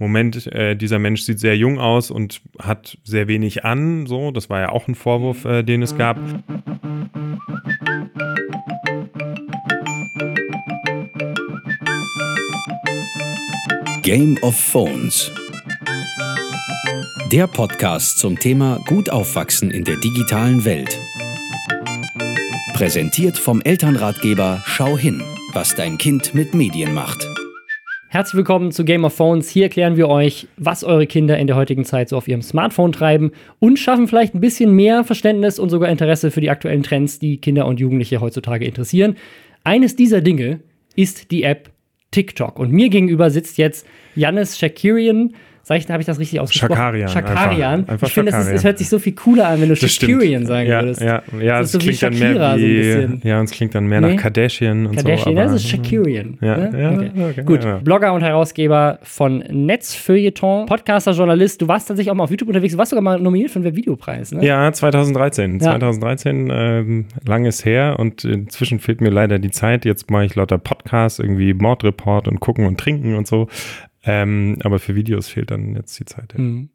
Moment, äh, dieser Mensch sieht sehr jung aus und hat sehr wenig an. So, das war ja auch ein Vorwurf, äh, den es gab. Game of Phones. Der Podcast zum Thema Gut aufwachsen in der digitalen Welt. Präsentiert vom Elternratgeber Schau hin, was dein Kind mit Medien macht. Herzlich willkommen zu Game of Phones. Hier erklären wir euch, was eure Kinder in der heutigen Zeit so auf ihrem Smartphone treiben und schaffen vielleicht ein bisschen mehr Verständnis und sogar Interesse für die aktuellen Trends, die Kinder und Jugendliche heutzutage interessieren. Eines dieser Dinge ist die App TikTok. Und mir gegenüber sitzt jetzt Janis Shakirian, Sag ich, habe ich das richtig ausgesprochen? Schakarian. Schakarian. Einfach, einfach ich finde, es hört sich so viel cooler an, wenn du Shakirian sagen ja, würdest. Ja, ja, das es klingt dann mehr wie, ja, und es klingt dann mehr Nee. nach Kardashian und Kardashian, so. das ist Shakirian. Ja, ne? ja, okay. okay, Gut, ja. Blogger und Herausgeber von Netzfeuilleton, Podcaster, Journalist. Du warst tatsächlich auch mal auf YouTube unterwegs. Du warst sogar mal nominiert für den Videopreis, ne? Ja, 2013. Ja. 2013, ähm, langes her und inzwischen fehlt mir leider die Zeit. Jetzt mache ich lauter Podcasts, irgendwie Mordreport und gucken und trinken und so. Ähm, aber für Videos fehlt dann jetzt die Zeit. Ja. Mhm.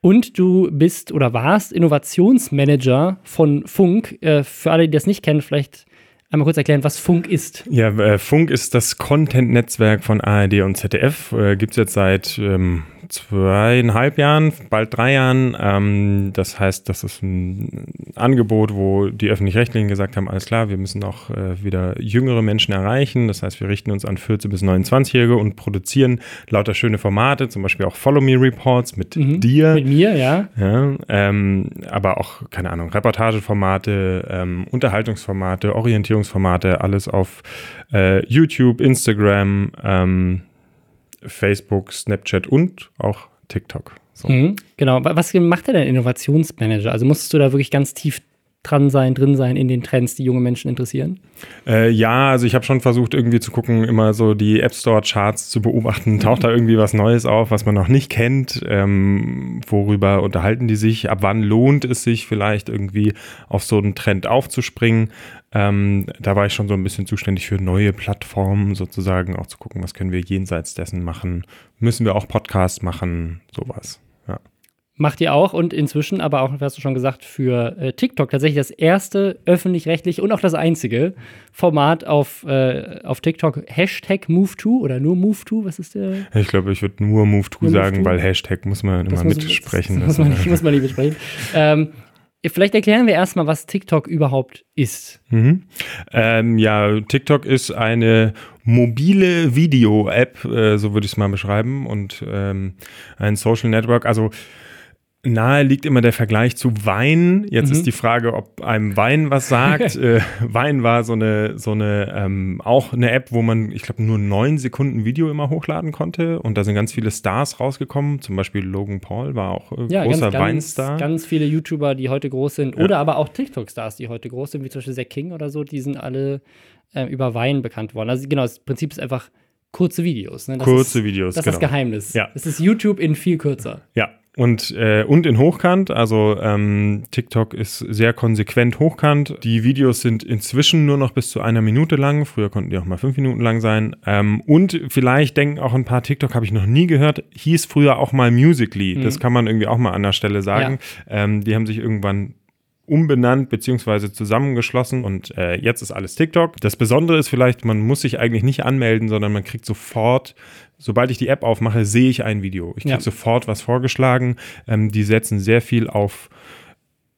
Und du bist oder warst Innovationsmanager von Funk. Äh, für alle, die das nicht kennen, vielleicht einmal kurz erklären, was Funk ist. Ja, äh, Funk ist das Content-Netzwerk von ARD und ZDF. Äh, Gibt es jetzt seit ähm, zweieinhalb Jahren, bald drei Jahren. Ähm, das heißt, das ist ein Angebot, wo die Öffentlich-Rechtlichen gesagt haben, alles klar, wir müssen auch äh, wieder jüngere Menschen erreichen. Das heißt, wir richten uns an 14- bis 29-Jährige und produzieren lauter schöne Formate, zum Beispiel auch Follow Me Reports mit dir. Mit mir, ja. Ja, ähm, aber auch, keine Ahnung, Reportageformate, ähm, Unterhaltungsformate, alles auf äh, YouTube, Instagram, ähm, Facebook, Snapchat und auch TikTok. So. Mhm, genau. Wa- Was macht denn Innovationsmanager? Also musstest du da wirklich ganz tief dran sein, drin sein in den Trends, die junge Menschen interessieren? Äh, ja, also ich habe schon versucht, irgendwie zu gucken, immer so die App Store Charts zu beobachten. Taucht da irgendwie was Neues auf, was man noch nicht kennt? Ähm, worüber unterhalten die sich? Ab wann lohnt es sich vielleicht irgendwie auf so einen Trend aufzuspringen? Ähm, da war ich schon so ein bisschen zuständig für neue Plattformen sozusagen, auch zu gucken, was können wir jenseits dessen machen? Müssen wir auch Podcasts machen? Sowas. Macht ihr auch und inzwischen aber auch, hast du schon gesagt, für äh, TikTok tatsächlich das erste öffentlich-rechtlich und auch das einzige Format auf, äh, auf TikTok. Hashtag MoveTo oder nur MoveTo, was ist der? Ich glaube, ich würde nur Move to Nur Move sagen, to? weil Hashtag muss man immer muss- mitsprechen. Das, muss, man, nicht- muss man nicht mitsprechen. ähm, vielleicht erklären wir erstmal, was TikTok überhaupt ist. Mhm. Ähm, ja, TikTok ist eine mobile Video-App, äh, so würde ich es mal beschreiben, und ähm, ein Social Network. Also nahe liegt immer der Vergleich zu Wein. Jetzt Mhm. ist die Frage, ob einem Wein was sagt. äh, Wein war so eine, so eine ähm, auch eine App, wo man, ich glaube, nur neun Sekunden Video immer hochladen konnte. Und da sind ganz viele Stars rausgekommen. Zum Beispiel Logan Paul war auch äh, Ja, großer ganz, Weinstar. ganz viele YouTuber, die heute groß sind, oder aber auch TikTok-Stars, die heute groß sind, wie zum Beispiel Zack King oder so, die sind alle äh, über Wein bekannt worden. Also genau, das Prinzip ist einfach kurze Videos. Ne? Das Kurze ist, Videos, Das ist das genau. Geheimnis. Ja. Es ist YouTube in viel kürzer. Ja, und, äh, und in Hochkant. Also ähm, TikTok ist sehr konsequent hochkant. Die Videos sind inzwischen nur noch bis zu einer Minute lang. Früher konnten die auch mal fünf Minuten lang sein. Ähm, und vielleicht denken auch ein paar TikTok, habe ich noch nie gehört, hieß früher auch mal Musically. Das kann man irgendwie auch mal an der Stelle sagen. Ähm, die haben sich irgendwann umbenannt beziehungsweise zusammengeschlossen und äh, jetzt ist alles TikTok. Das Besondere ist vielleicht, man muss sich eigentlich nicht anmelden, sondern man kriegt sofort, sobald ich die App aufmache, sehe ich ein Video. Ich kriege Ja. sofort was vorgeschlagen. Ähm, die setzen sehr viel auf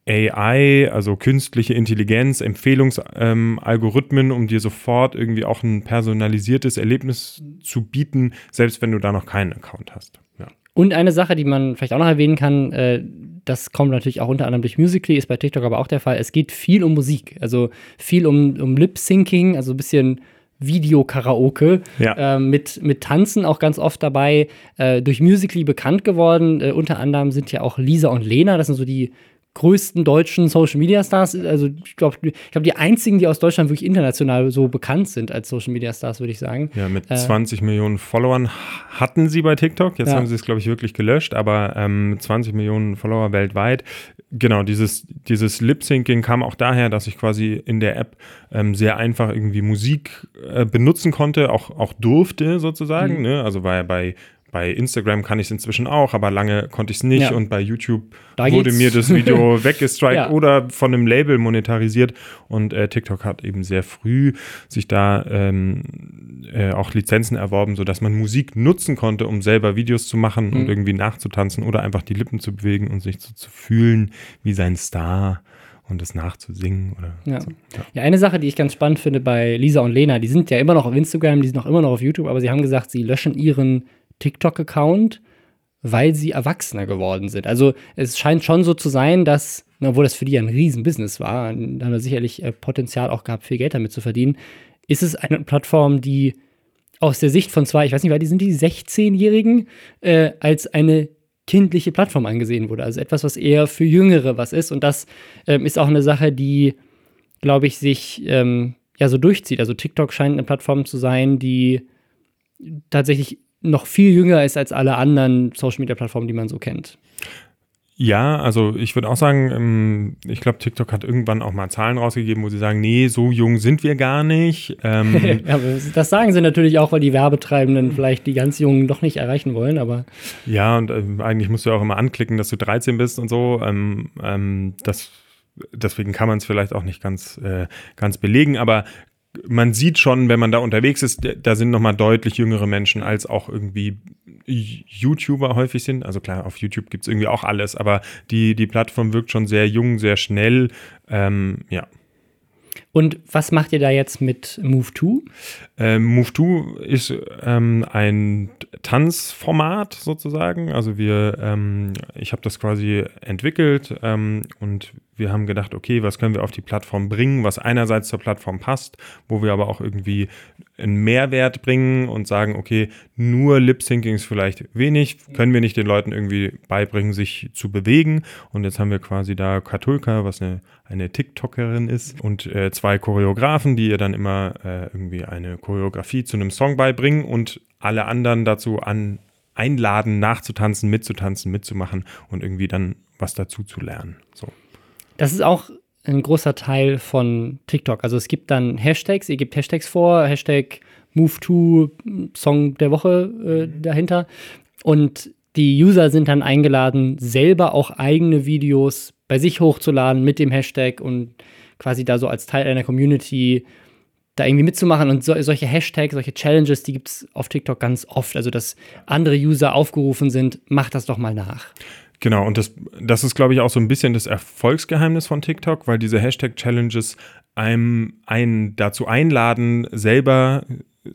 AI, also künstliche Intelligenz, Empfehlungsalgorithmen, ähm, um dir sofort irgendwie auch ein personalisiertes Erlebnis zu bieten, selbst wenn du da noch keinen Account hast. Ja. Und eine Sache, die man vielleicht auch noch erwähnen kann, äh, das kommt natürlich auch unter anderem durch Musical.ly, ist bei TikTok aber auch der Fall. Es geht viel um Musik, also viel um, um Lip-Syncing, also ein bisschen Videokaraoke Ja. äh, mit, mit Tanzen auch ganz oft dabei. Äh, durch Musical.ly bekannt geworden. Äh, unter anderem sind ja auch Lisa und Lena, das sind so die größten deutschen Social Media Stars. Also ich glaube, ich glaub, die einzigen, die aus Deutschland wirklich international so bekannt sind als Social Media Stars, würde ich sagen. Ja, mit Äh, 20 Millionen Followern hatten sie bei TikTok. Jetzt Ja. haben sie es, glaube ich, wirklich gelöscht, aber ähm, mit 20 Millionen Follower weltweit. Genau, dieses, dieses Lip-Syncing kam auch daher, dass ich quasi in der App ähm, sehr einfach irgendwie Musik äh, benutzen konnte, auch, auch durfte sozusagen. Mhm. Ne? Also war ja bei bei Instagram kann ich es inzwischen auch, aber lange konnte ich es nicht. Ja. Und bei YouTube Da wurde geht's. mir das Video weggestrikt Ja. oder von einem Label monetarisiert. Und äh, TikTok hat eben sehr früh sich da ähm, äh, auch Lizenzen erworben, sodass man Musik nutzen konnte, um selber Videos zu machen Mhm. und irgendwie nachzutanzen oder einfach die Lippen zu bewegen und sich so zu fühlen wie sein Star und das nachzusingen. Oder Ja. so. Ja. Ja, eine Sache, die ich ganz spannend finde bei Lisa und Lena, die sind ja immer noch auf Instagram, die sind auch immer noch auf YouTube, aber sie haben gesagt, sie löschen ihren TikTok-Account, weil sie erwachsener geworden sind. Also es scheint schon so zu sein, dass, obwohl das für die ja ein Riesen-Business war, da haben wir sicherlich äh, Potenzial auch gehabt, viel Geld damit zu verdienen, ist es eine Plattform, die aus der Sicht von zwei, ich weiß nicht, weil die sind die 16-Jährigen, äh, als eine kindliche Plattform angesehen wurde. Also etwas, was eher für Jüngere was ist. Und das ähm, ist auch eine Sache, die glaube ich, sich ähm, ja so durchzieht. Also TikTok scheint eine Plattform zu sein, die tatsächlich noch viel jünger ist als alle anderen Social-Media-Plattformen, die man so kennt. Ja, also ich würde auch sagen, ähm, ich glaube, TikTok hat irgendwann auch mal Zahlen rausgegeben, wo sie sagen, nee, so jung sind wir gar nicht. Ähm, Ja, das sagen sie natürlich auch, weil die Werbetreibenden vielleicht die ganz Jungen doch nicht erreichen wollen, aber ja, und ähm, eigentlich musst du auch immer anklicken, dass du 13 bist und so. Ähm, ähm, das, deswegen kann man es vielleicht auch nicht ganz, äh, ganz belegen, aber man sieht schon, wenn man da unterwegs ist, da sind nochmal deutlich jüngere Menschen, als auch irgendwie YouTuber häufig sind. Also klar, auf YouTube gibt es irgendwie auch alles, aber die, die Plattform wirkt schon sehr jung, sehr schnell. Ähm, ja. Und was macht ihr da jetzt mit Move2? Ähm, Move2 ist ähm, ein Tanzformat sozusagen. Also wir, ähm, ich habe das quasi entwickelt ähm, und wir haben gedacht, okay, was können wir auf die Plattform bringen, was einerseits zur Plattform passt, wo wir aber auch irgendwie einen Mehrwert bringen und sagen, okay, nur Lip-Syncing ist vielleicht wenig, können wir nicht den Leuten irgendwie beibringen, sich zu bewegen. Und jetzt haben wir quasi da Katulka, was eine, eine TikTokerin ist, und äh, zwei Choreografen, die ihr dann immer äh, irgendwie eine Choreografie zu einem Song beibringen und alle anderen dazu an, einladen, nachzutanzen, mitzutanzen, mitzumachen und irgendwie dann was dazu zu lernen. So. Das ist auch ein großer Teil von TikTok. Also es gibt dann Hashtags, ihr gebt Hashtags vor, Hashtag Move2 Song der Woche äh, dahinter. Und die User sind dann eingeladen, selber auch eigene Videos bei sich hochzuladen mit dem Hashtag und quasi da so als Teil einer Community da irgendwie mitzumachen. Und so, solche Hashtags, solche Challenges, die gibt es auf TikTok ganz oft. Also, dass andere User aufgerufen sind, macht das doch mal nach. Genau, und das, das ist, glaube ich, auch so ein bisschen das Erfolgsgeheimnis von TikTok, weil diese Hashtag-Challenges einem einen dazu einladen, selber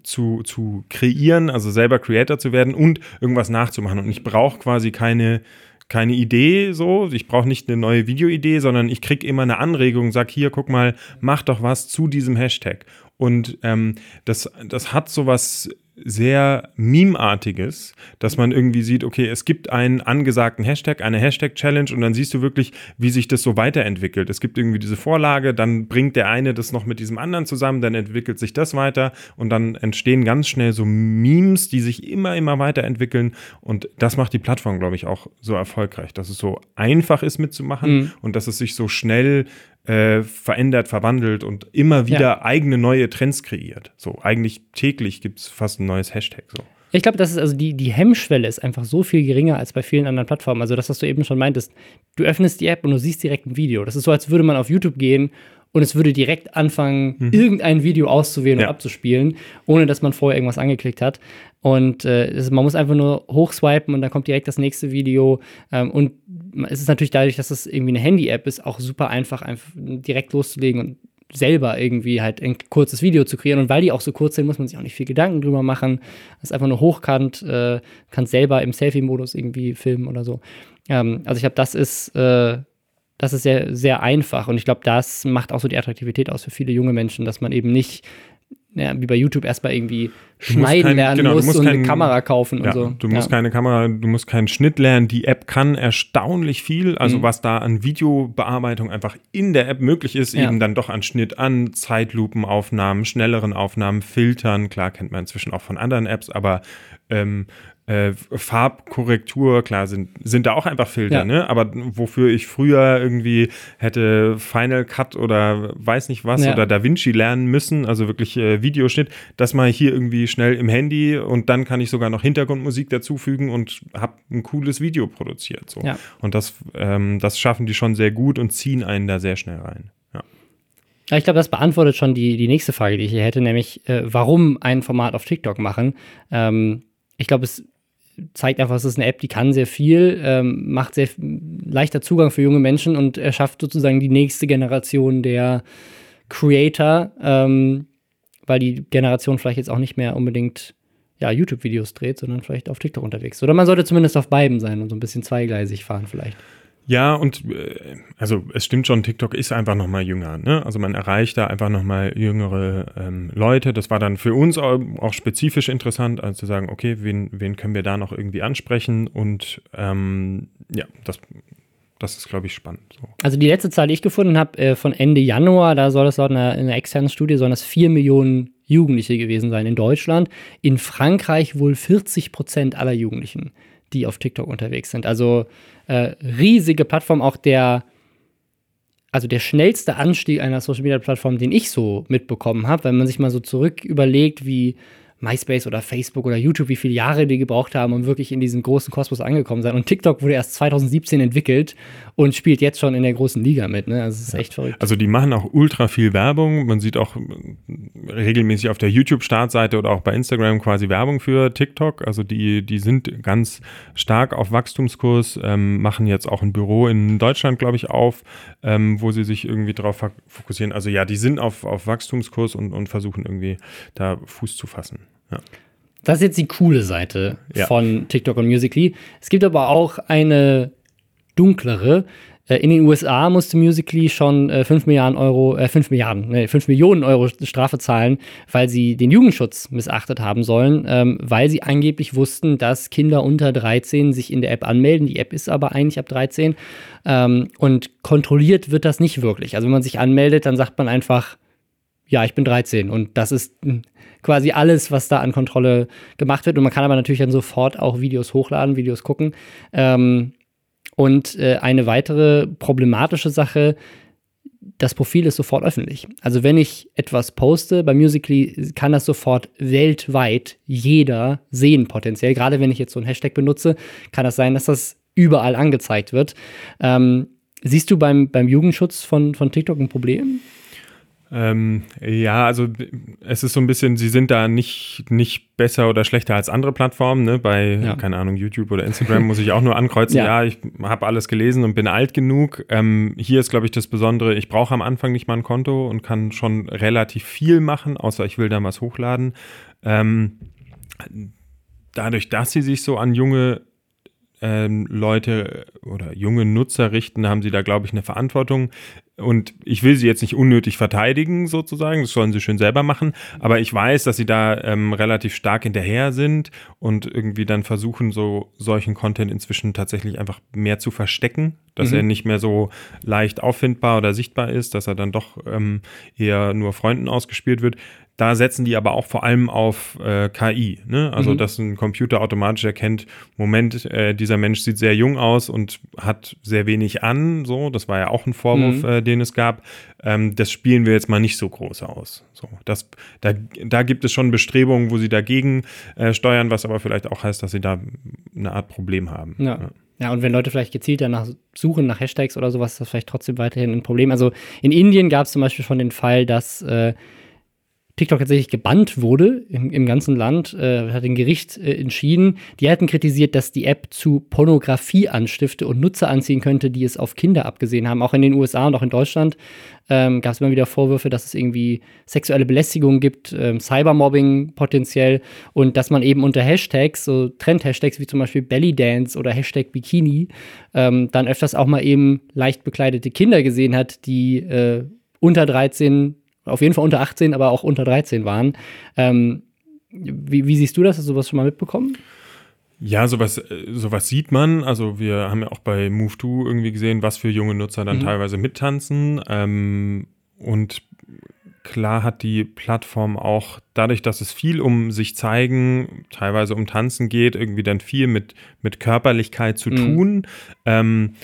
zu, zu kreieren, also selber Creator zu werden und irgendwas nachzumachen. Und ich brauche quasi keine, keine Idee so, ich brauche nicht eine neue Videoidee, sondern ich kriege immer eine Anregung, sag hier, guck mal, mach doch was zu diesem Hashtag. Und ähm, das, das hat sowas sehr Meme-artiges, dass man irgendwie sieht, okay, es gibt einen angesagten Hashtag, eine Hashtag-Challenge und dann siehst du wirklich, wie sich das so weiterentwickelt. Es gibt irgendwie diese Vorlage, dann bringt der eine das noch mit diesem anderen zusammen, dann entwickelt sich das weiter und dann entstehen ganz schnell so Memes, die sich immer, immer weiterentwickeln und das macht die Plattform, glaube ich, auch so erfolgreich, dass es so einfach ist mitzumachen Mhm. und dass es sich so schnell äh, verändert, verwandelt und immer wieder Ja. eigene neue Trends kreiert. So, eigentlich täglich gibt es fast ein neues Hashtag. So. Ich glaube, das ist also die, die Hemmschwelle ist einfach so viel geringer als bei vielen anderen Plattformen. Also das, was du eben schon meintest, du öffnest die App und du siehst direkt ein Video. Das ist so, als würde man auf YouTube gehen und es würde direkt anfangen, irgendein Video auszuwählen Mhm. Ja. und abzuspielen, ohne dass man vorher irgendwas angeklickt hat. Und äh, es, man muss einfach nur hochswipen und dann kommt direkt das nächste Video. Ähm, und es ist natürlich dadurch, dass es irgendwie eine Handy-App ist, auch super einfach, einfach direkt loszulegen und selber irgendwie halt ein kurzes Video zu kreieren. Und weil die auch so kurz sind, muss man sich auch nicht viel Gedanken drüber machen. Das ist einfach nur hochkant, äh, kann selber im Selfie-Modus irgendwie filmen oder so. Ähm, also ich glaube, das ist, äh, das ist sehr, sehr einfach. Und ich glaube, das macht auch so die Attraktivität aus für viele junge Menschen, dass man eben nicht ja, wie bei YouTube erstmal irgendwie schneiden kein- lernen genau, du muss musst und eine kein- Kamera kaufen Ja, und so. Du musst ja. keine Kamera, du musst keinen Schnitt lernen. Die App kann erstaunlich viel. Also Mhm. was da an Videobearbeitung einfach in der App möglich ist, eben dann doch an Schnitt, an Zeitlupenaufnahmen, schnelleren Aufnahmen, Filtern. Klar kennt man inzwischen auch von anderen Apps, aber ähm, äh, Farbkorrektur, klar, sind, sind da auch einfach Filter, Ja. ne? Aber wofür ich früher irgendwie hätte Final Cut oder weiß nicht was Ja. oder Da Vinci lernen müssen, also wirklich äh, Videoschnitt, das mache ich hier irgendwie schnell im Handy und dann kann ich sogar noch Hintergrundmusik dazufügen und habe ein cooles Video produziert. So. Ja. Und das, ähm, das schaffen die schon sehr gut und ziehen einen da sehr schnell rein. Ja. Ich glaube, das beantwortet schon die, die nächste Frage, die ich hier hätte, nämlich äh, warum ein Format auf TikTok machen. Ähm, ich glaube, es zeigt einfach, es ist eine App, die kann sehr viel, ähm, macht sehr leichter Zugang für junge Menschen und erschafft sozusagen die nächste Generation der Creator, ähm, weil die Generation vielleicht jetzt auch nicht mehr unbedingt ja, YouTube-Videos dreht, sondern vielleicht auf TikTok unterwegs. Oder man sollte zumindest auf beiden sein und so ein bisschen zweigleisig fahren vielleicht. Ja, und äh, also es stimmt schon, TikTok ist einfach noch mal jünger. Ne? Also man erreicht da einfach noch mal jüngere ähm, Leute. Das war dann für uns auch, auch spezifisch interessant, also zu sagen, okay, wen, wen können wir da noch irgendwie ansprechen? Und ähm, ja, das, das ist, glaube ich, spannend. So. Also die letzte Zahl, die ich gefunden habe, äh, von Ende Januar, da soll es laut einer, einer externen Studie, sollen das 4 Millionen Jugendliche gewesen sein in Deutschland. In Frankreich wohl 40 Prozent aller Jugendlichen, die auf TikTok unterwegs sind. Also äh, riesige Plattform, auch der, also der schnellste Anstieg einer Social Media Plattform, den ich so mitbekommen habe, wenn man sich mal so zurück überlegt, wie MySpace oder Facebook oder YouTube, wie viele Jahre die gebraucht haben, um wirklich in diesen großen Kosmos angekommen sein. Und TikTok wurde erst 2017 entwickelt und spielt jetzt schon in der großen Liga mit. Ne? Also es ist echt verrückt. Also die machen auch ultra viel Werbung. Man sieht auch äh, regelmäßig auf der YouTube-Startseite oder auch bei Instagram quasi Werbung für TikTok. Also die, die sind ganz stark auf Wachstumskurs, ähm, machen jetzt auch ein Büro in Deutschland, glaube ich, auf, ähm, wo sie sich irgendwie darauf fok- fokussieren. Also ja, die sind auf, auf Wachstumskurs und, und versuchen irgendwie da Fuß zu fassen. Ja. Das ist jetzt die coole Seite Ja. von TikTok und Musically. Es gibt aber auch eine dunklere. Äh, In den USA musste Musically schon äh, 5 Milliarden Euro, äh, 5 Milliarden, nee, 5 Millionen Euro Strafe zahlen, weil sie den Jugendschutz missachtet haben sollen, ähm, weil sie angeblich wussten, dass Kinder unter 13 sich in der App anmelden. Die App ist aber eigentlich ab 13 ähm, und kontrolliert wird das nicht wirklich. Also wenn man sich anmeldet, dann sagt man einfach, ja, ich bin 13 und das ist mh, quasi alles, was da an Kontrolle gemacht wird. Und man kann aber natürlich dann sofort auch Videos hochladen, Videos gucken. Ähm, und äh, eine weitere problematische Sache, das Profil ist sofort öffentlich. Also wenn ich etwas poste bei Musically, kann das sofort weltweit jeder sehen potenziell. Gerade wenn ich jetzt so einen Hashtag benutze, kann das sein, dass das überall angezeigt wird. Ähm, siehst du beim, beim Jugendschutz von, von TikTok ein Problem? Ähm, ja, also es ist so ein bisschen, sie sind da nicht, nicht besser oder schlechter als andere Plattformen. Ne? Bei, Ja. keine Ahnung, YouTube oder Instagram muss ich auch nur ankreuzen, Ja. ja, ich habe alles gelesen und bin alt genug. Ähm, hier ist, glaube ich, das Besondere, ich brauche am Anfang nicht mal ein Konto und kann schon relativ viel machen, außer ich will da was hochladen. Ähm, dadurch, dass sie sich so an junge ähm, Leute oder junge Nutzer richten, haben sie da, glaube ich, eine Verantwortung. Und ich will sie jetzt nicht unnötig verteidigen, sozusagen, das sollen sie schön selber machen, aber ich weiß, dass sie da ähm, relativ stark hinterher sind und irgendwie dann versuchen, so solchen Content inzwischen tatsächlich einfach mehr zu verstecken, dass Mhm. er nicht mehr so leicht auffindbar oder sichtbar ist, dass er dann doch ähm, eher nur Freunden ausgespielt wird. Da setzen die aber auch vor allem auf äh, KI, ne? also Mhm. dass ein Computer automatisch erkennt, Moment, äh, dieser Mensch sieht sehr jung aus und hat sehr wenig an, so, das war ja auch ein Vorwurf, Mhm. äh, den es gab. Ähm, das spielen wir jetzt mal nicht so groß aus. So, das, da, da gibt es schon Bestrebungen, wo sie dagegen äh, steuern, was aber vielleicht auch heißt, dass sie da eine Art Problem haben. Ja. Ja, und wenn Leute vielleicht gezielt danach suchen, nach Hashtags oder sowas, ist das vielleicht trotzdem weiterhin ein Problem. Also in Indien gab es zum Beispiel schon den Fall, dass äh, TikTok tatsächlich gebannt wurde im, im ganzen Land, äh, hat ein Gericht äh, entschieden. Die hatten kritisiert, dass die App zu Pornografie anstifte und Nutzer anziehen könnte, die es auf Kinder abgesehen haben. Auch in den USA und auch in Deutschland ähm, gab es immer wieder Vorwürfe, dass es irgendwie sexuelle Belästigung gibt, ähm, Cybermobbing potenziell und dass man eben unter Hashtags, so Trend-Hashtags wie zum Beispiel Bellydance oder Hashtag Bikini, ähm, dann öfters auch mal eben leicht bekleidete Kinder gesehen hat, die äh, unter 13, auf jeden Fall unter 18, aber auch unter 13 waren. Ähm, wie, wie siehst du das? Hast du sowas schon mal mitbekommen? Ja, sowas, äh, sowas sieht man. Also wir haben ja auch bei Move2 irgendwie gesehen, was für junge Nutzer dann Mhm. teilweise mittanzen. Ähm, und klar hat die Plattform auch dadurch, dass es viel um sich zeigen, teilweise um Tanzen geht, irgendwie dann viel mit, mit Körperlichkeit zu mhm. tun. Ähm,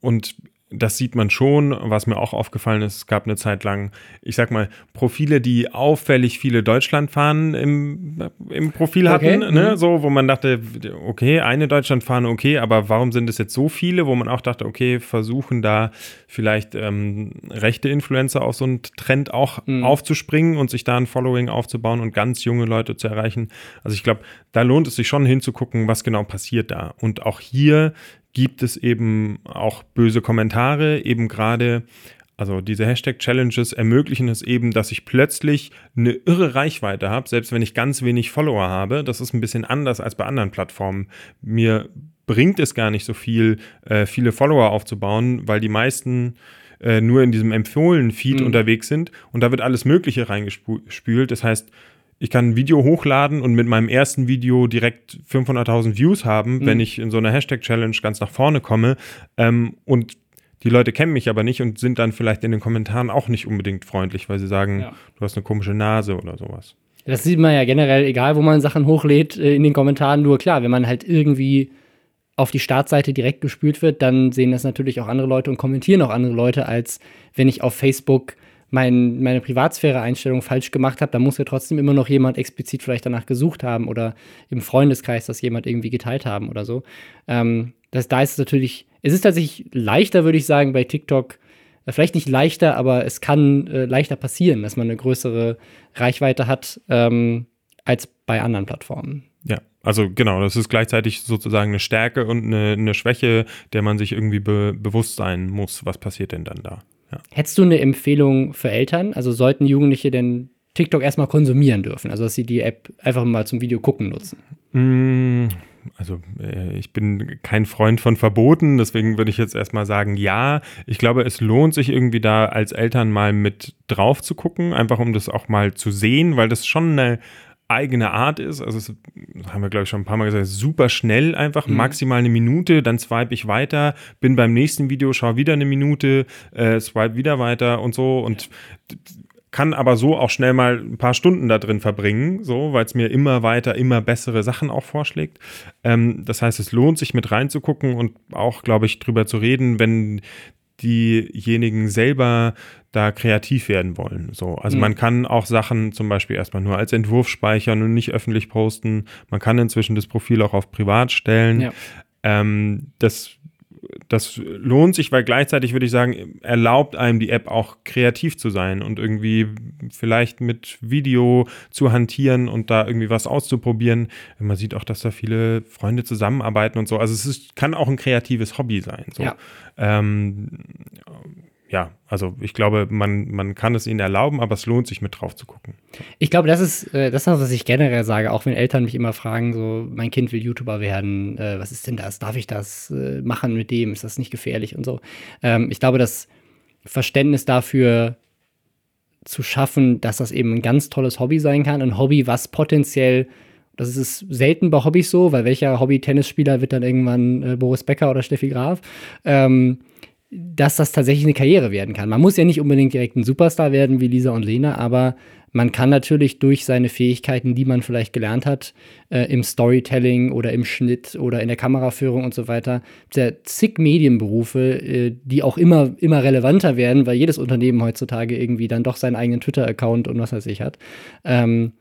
und das sieht man schon. Was mir auch aufgefallen ist, es gab eine Zeit lang, ich sag mal, Profile, die auffällig viele Deutschlandfahnen im, im Profil hatten, okay. ne? Mhm. so, wo man dachte, okay, eine Deutschlandfahne, okay, aber warum sind es jetzt so viele, wo man auch dachte, okay, versuchen da vielleicht ähm, rechte Influencer auf so einen Trend auch mhm. aufzuspringen und sich da ein Following aufzubauen und ganz junge Leute zu erreichen. Also ich glaube, da lohnt es sich schon hinzugucken, was genau passiert da. Und auch hier gibt es eben auch böse Kommentare, eben gerade, also diese Hashtag-Challenges ermöglichen es eben, dass ich plötzlich eine irre Reichweite habe, selbst wenn ich ganz wenig Follower habe. Das ist ein bisschen anders als bei anderen Plattformen. Mir bringt es gar nicht so viel, äh, viele Follower aufzubauen, weil die meisten äh, nur in diesem empfohlenen Feed mhm. unterwegs sind und da wird alles Mögliche reingespült. Das heißt, ich kann ein Video hochladen und mit meinem ersten Video direkt 500.000 Views haben, mhm. wenn ich in so einer Hashtag-Challenge ganz nach vorne komme. Ähm, und die Leute kennen mich aber nicht und sind dann vielleicht in den Kommentaren auch nicht unbedingt freundlich, weil sie sagen, ja. du hast eine komische Nase oder sowas. Das sieht man ja generell, egal wo man Sachen hochlädt, äh, in den Kommentaren. Nur klar, wenn man halt irgendwie auf die Startseite direkt gespült wird, dann sehen das natürlich auch andere Leute und kommentieren auch andere Leute, als wenn ich auf Facebook mein, meine Privatsphäre-Einstellung falsch gemacht habe, dann muss ja trotzdem immer noch jemand explizit vielleicht danach gesucht haben oder im Freundeskreis das jemand irgendwie geteilt haben oder so. Ähm, das, da ist es natürlich, es ist tatsächlich leichter, würde ich sagen, bei TikTok, äh, vielleicht nicht leichter, aber es kann äh, leichter passieren, dass man eine größere Reichweite hat ähm, als bei anderen Plattformen. Ja, also genau, das ist gleichzeitig sozusagen eine Stärke und eine, eine Schwäche, der man sich irgendwie be bewusst sein muss. Was passiert denn dann da? Ja. Hättest du eine Empfehlung für Eltern? Also sollten Jugendliche denn TikTok erstmal konsumieren dürfen? Also dass sie die App einfach mal zum Video gucken nutzen? Mm, also äh, ich bin kein Freund von Verboten, deswegen würde ich jetzt erstmal sagen, ja. Ich glaube, es lohnt sich irgendwie da als Eltern mal mit drauf zu gucken, einfach um das auch mal zu sehen, weil das schon eine eigene Art ist. Also, das haben wir, glaube ich, schon ein paar Mal gesagt, super schnell einfach, mhm. maximal eine Minute, dann swipe ich weiter, bin beim nächsten Video, schaue wieder eine Minute, äh, swipe wieder weiter und so und kann aber so auch schnell mal ein paar Stunden da drin verbringen, so, weil es mir immer weiter, immer bessere Sachen auch vorschlägt. Ähm, das heißt, es lohnt sich mit reinzugucken und auch, glaube ich, drüber zu reden, wenn diejenigen selber da kreativ werden wollen. So, also mhm. man kann auch Sachen zum Beispiel erstmal nur als Entwurf speichern und nicht öffentlich posten. Man kann inzwischen das Profil auch auf privat stellen. Ja. Ähm, das das lohnt sich, weil gleichzeitig würde ich sagen, erlaubt einem die App auch kreativ zu sein und irgendwie vielleicht mit Video zu hantieren und da irgendwie was auszuprobieren. Man sieht auch, dass da viele Freunde zusammenarbeiten und so. Also es ist, kann auch ein kreatives Hobby sein. So. Ja. Ähm, ja, also ich glaube, man, man kann es ihnen erlauben, aber es lohnt sich, mit drauf zu gucken. Ich glaube, das ist äh, das, ist, was ich generell sage, auch wenn Eltern mich immer fragen, so, mein Kind will YouTuber werden, äh, was ist denn das? Darf ich das äh, machen mit dem? Ist das nicht gefährlich und so? Ähm, ich glaube, das Verständnis dafür zu schaffen, dass das eben ein ganz tolles Hobby sein kann, ein Hobby, was potenziell das ist selten bei Hobbys so, weil welcher Hobby-Tennisspieler wird dann irgendwann äh, Boris Becker oder Steffi Graf? Ähm, dass das tatsächlich eine Karriere werden kann. Man muss ja nicht unbedingt direkt ein Superstar werden wie Lisa und Lena, aber man kann natürlich durch seine Fähigkeiten, die man vielleicht gelernt hat, äh, im Storytelling oder im Schnitt oder in der Kameraführung und so weiter, sehr zig Medienberufe, äh, die auch immer, immer relevanter werden, weil jedes Unternehmen heutzutage irgendwie dann doch seinen eigenen Twitter-Account und was weiß ich hat. Ähm,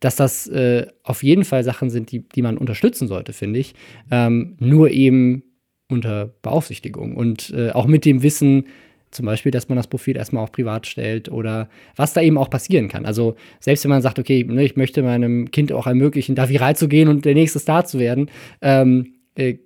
dass das äh, auf jeden Fall Sachen sind, die, die man unterstützen sollte, finde ich. Ähm, nur eben unter Beaufsichtigung und äh, auch mit dem Wissen, zum Beispiel, dass man das Profil erstmal auch privat stellt oder was da eben auch passieren kann. Also selbst wenn man sagt, okay, ne, ich möchte meinem Kind auch ermöglichen, da viral zu gehen und der nächste Star zu werden, ähm, äh,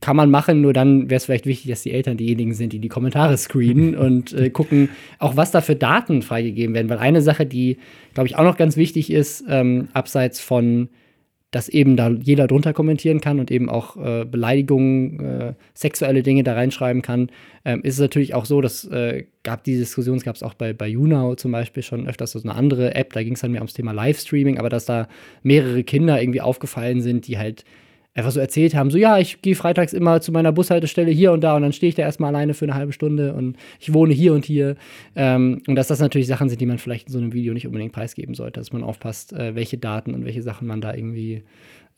kann man machen, nur dann wäre es vielleicht wichtig, dass die Eltern diejenigen sind, die die Kommentare screenen und äh, gucken, auch was da für Daten freigegeben werden. Weil eine Sache, die, glaube ich, auch noch ganz wichtig ist, ähm, abseits von dass eben da jeder drunter kommentieren kann und eben auch äh, Beleidigungen, äh, sexuelle Dinge da reinschreiben kann, ähm, ist es natürlich auch so, dass äh, gab die Diskussion, es gab es auch bei, bei YouNow zum Beispiel schon öfters so eine andere App, da ging es dann mehr ums Thema Livestreaming, aber dass da mehrere Kinder irgendwie aufgefallen sind, die halt einfach so erzählt haben, so ja, ich gehe freitags immer zu meiner Bushaltestelle hier und da und dann stehe ich da erstmal alleine für eine halbe Stunde und ich wohne hier und hier. Ähm, und dass das natürlich Sachen sind, die man vielleicht in so einem Video nicht unbedingt preisgeben sollte, dass man aufpasst, äh, welche Daten und welche Sachen man da irgendwie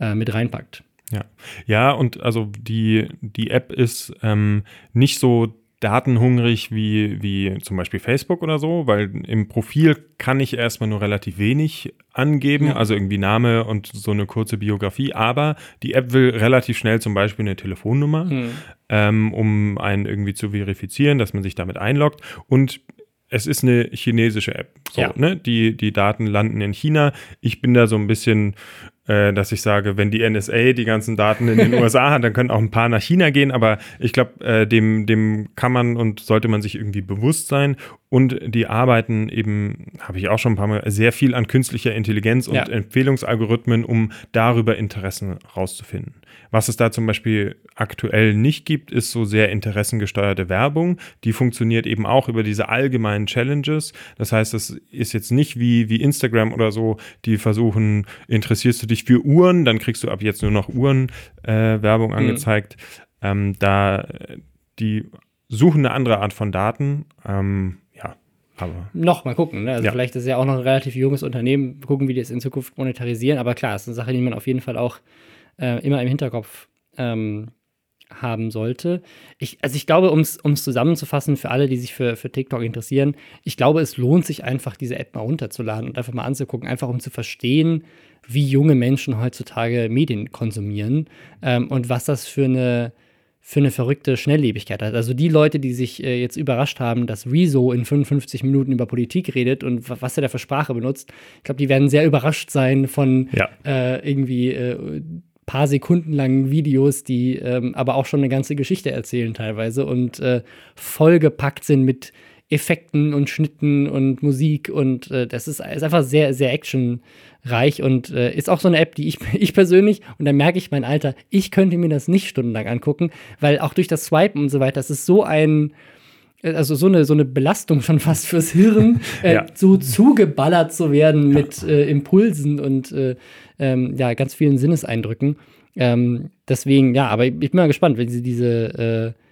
äh, mit reinpackt. Ja, ja, und also die, die App ist ähm, nicht so datenhungrig wie, wie zum Beispiel Facebook oder so, weil im Profil kann ich erstmal nur relativ wenig angeben, ja. also irgendwie Name und so eine kurze Biografie, aber die App will relativ schnell zum Beispiel eine Telefonnummer, mhm. ähm, um einen irgendwie zu verifizieren, dass man sich damit einloggt und es ist eine chinesische App. So, ja. ne? die, die Daten landen in China. Ich bin da so ein bisschen äh, dass ich sage, wenn die NSA die ganzen Daten in den USA hat, dann können auch ein paar nach China gehen, aber ich glaube, äh, dem, dem kann man und sollte man sich irgendwie bewusst sein. Und die arbeiten eben, habe ich auch schon ein paar Mal, sehr viel an künstlicher Intelligenz und ja. Empfehlungsalgorithmen, um darüber Interessen rauszufinden. Was es da zum Beispiel aktuell nicht gibt, ist so sehr interessengesteuerte Werbung. Die funktioniert eben auch über diese allgemeinen Challenges. Das heißt, es ist jetzt nicht wie, wie Instagram oder so, die versuchen, interessierst du dich für Uhren, dann kriegst du ab jetzt nur noch Uhrenwerbung äh, angezeigt. Mhm. Ähm, da die suchen eine andere Art von Daten. Ähm, ja, aber. Noch mal gucken. Ne? Also ja. vielleicht ist es ja auch noch ein relativ junges Unternehmen. Gucken, wie die es in Zukunft monetarisieren. Aber klar, es ist eine Sache, die man auf jeden Fall auch äh, immer im Hinterkopf ähm, haben sollte. Ich, also ich glaube, um es zusammenzufassen für alle, die sich für, für TikTok interessieren, ich glaube, es lohnt sich einfach, diese App mal runterzuladen und einfach mal anzugucken, einfach um zu verstehen, wie junge Menschen heutzutage Medien konsumieren ähm, und was das für eine, für eine verrückte Schnelllebigkeit hat. Also die Leute, die sich äh, jetzt überrascht haben, dass Rezo in 55 Minuten über Politik redet und was er da für Sprache benutzt, ich glaube, die werden sehr überrascht sein von ja. äh, irgendwie äh, paar Sekunden langen Videos, die ähm, aber auch schon eine ganze Geschichte erzählen teilweise und äh, vollgepackt sind mit Effekten und Schnitten und Musik und äh, das ist, ist, einfach sehr, sehr actionreich und äh, ist auch so eine App, die ich, ich persönlich, und da merke ich mein Alter, ich könnte mir das nicht stundenlang angucken, weil auch durch das Swipen und so weiter, das ist so ein, also so eine, so eine Belastung schon fast fürs Hirn, äh, ja. so zugeballert zu werden ja. mit äh, Impulsen und äh, ähm, ja, ganz vielen Sinneseindrücken. Ähm, deswegen, ja, aber ich bin mal gespannt, wenn sie diese äh,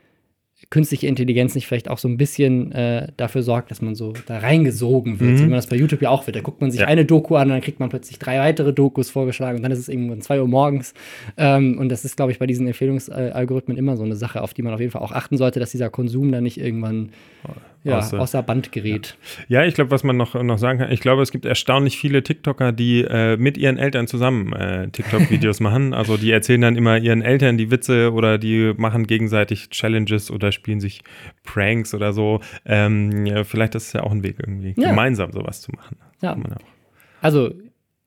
künstliche Intelligenz nicht vielleicht auch so ein bisschen äh, dafür sorgt, dass man so da reingesogen wird. Mhm. So wie man das bei YouTube ja auch wird. Da guckt man sich ja. eine Doku an und dann kriegt man plötzlich drei weitere Dokus vorgeschlagen und dann ist es irgendwann zwei Uhr morgens. Ähm, und das ist, glaube ich, bei diesen Empfehlungsalgorithmen immer so eine Sache, auf die man auf jeden Fall auch achten sollte, dass dieser Konsum dann nicht irgendwann ja, außer, außer Band gerät. Ja, ja ich glaube, was man noch, noch sagen kann, ich glaube, es gibt erstaunlich viele TikToker, die äh, mit ihren Eltern zusammen äh, TikTok-Videos machen. Also die erzählen dann immer ihren Eltern die Witze oder die machen gegenseitig Challenges oder spielen sich Pranks oder so. Ähm, ja, vielleicht ist es ja auch ein Weg, irgendwie ja. gemeinsam sowas zu machen. Ja. Also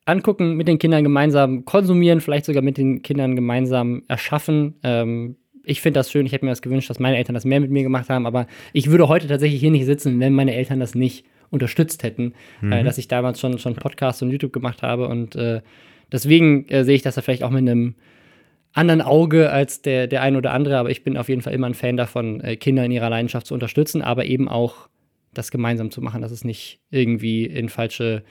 angucken, mit den Kindern gemeinsam konsumieren, vielleicht sogar mit den Kindern gemeinsam erschaffen. Ähm, ich finde das schön. Ich hätte mir das gewünscht, dass meine Eltern das mehr mit mir gemacht haben. Aber ich würde heute tatsächlich hier nicht sitzen, wenn meine Eltern das nicht unterstützt hätten, äh, mhm. äh, dass ich damals schon, schon Podcasts und YouTube gemacht habe. Und äh, deswegen äh, sehe ich das da vielleicht auch mit einem anderen Auge als der, der ein oder andere. Aber ich bin auf jeden Fall immer ein Fan davon, äh, Kinder in ihrer Leidenschaft zu unterstützen, aber eben auch das gemeinsam zu machen, dass es nicht irgendwie in falsche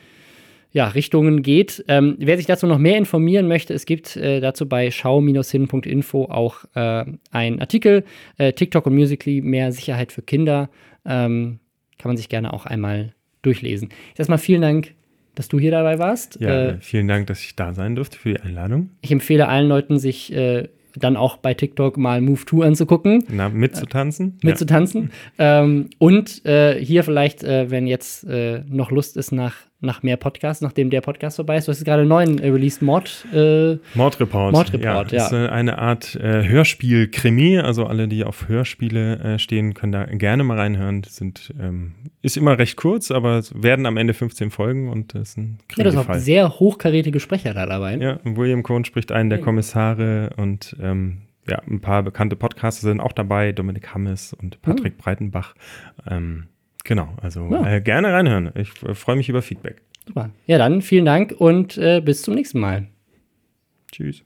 ja, Richtungen geht. Ähm, wer sich dazu noch mehr informieren möchte, es gibt äh, dazu bei schau-hin.info auch äh, einen Artikel, äh, TikTok und Musically, mehr Sicherheit für Kinder. Ähm, kann man sich gerne auch einmal durchlesen. Erstmal vielen Dank, dass du hier dabei warst. Ja, äh, vielen Dank, dass ich da sein durfte für die Einladung. Ich empfehle allen Leuten, sich äh, dann auch bei TikTok mal Move 2 anzugucken. Na, mitzutanzen. Äh, mitzutanzen. Ja. Ähm, und äh, hier vielleicht, äh, wenn jetzt äh, noch Lust ist nach nach mehr Podcasts, nachdem der Podcast vorbei ist. Du hast gerade einen neuen äh, released Mord. Äh, Mordreport. Mordreport, ja. ja. ist äh, eine Art äh, Hörspiel-Krimi. Also alle, die auf Hörspiele äh, stehen, können da gerne mal reinhören. Sind, ähm, ist immer recht kurz, aber es werden am Ende 15 Folgen und das ist ein Krimi. Ja, das sind sehr hochkarätige Sprecher da dabei. Ja, William Cohn spricht einen der Kommissare und ähm, ja, ein paar bekannte Podcaster sind auch dabei, Dominik Hammes und Patrick hm. Breitenbach. Ähm, Genau, also ja. äh, gerne reinhören. Ich äh, freue mich über Feedback. Super. Ja, dann vielen Dank und äh, bis zum nächsten Mal. Tschüss.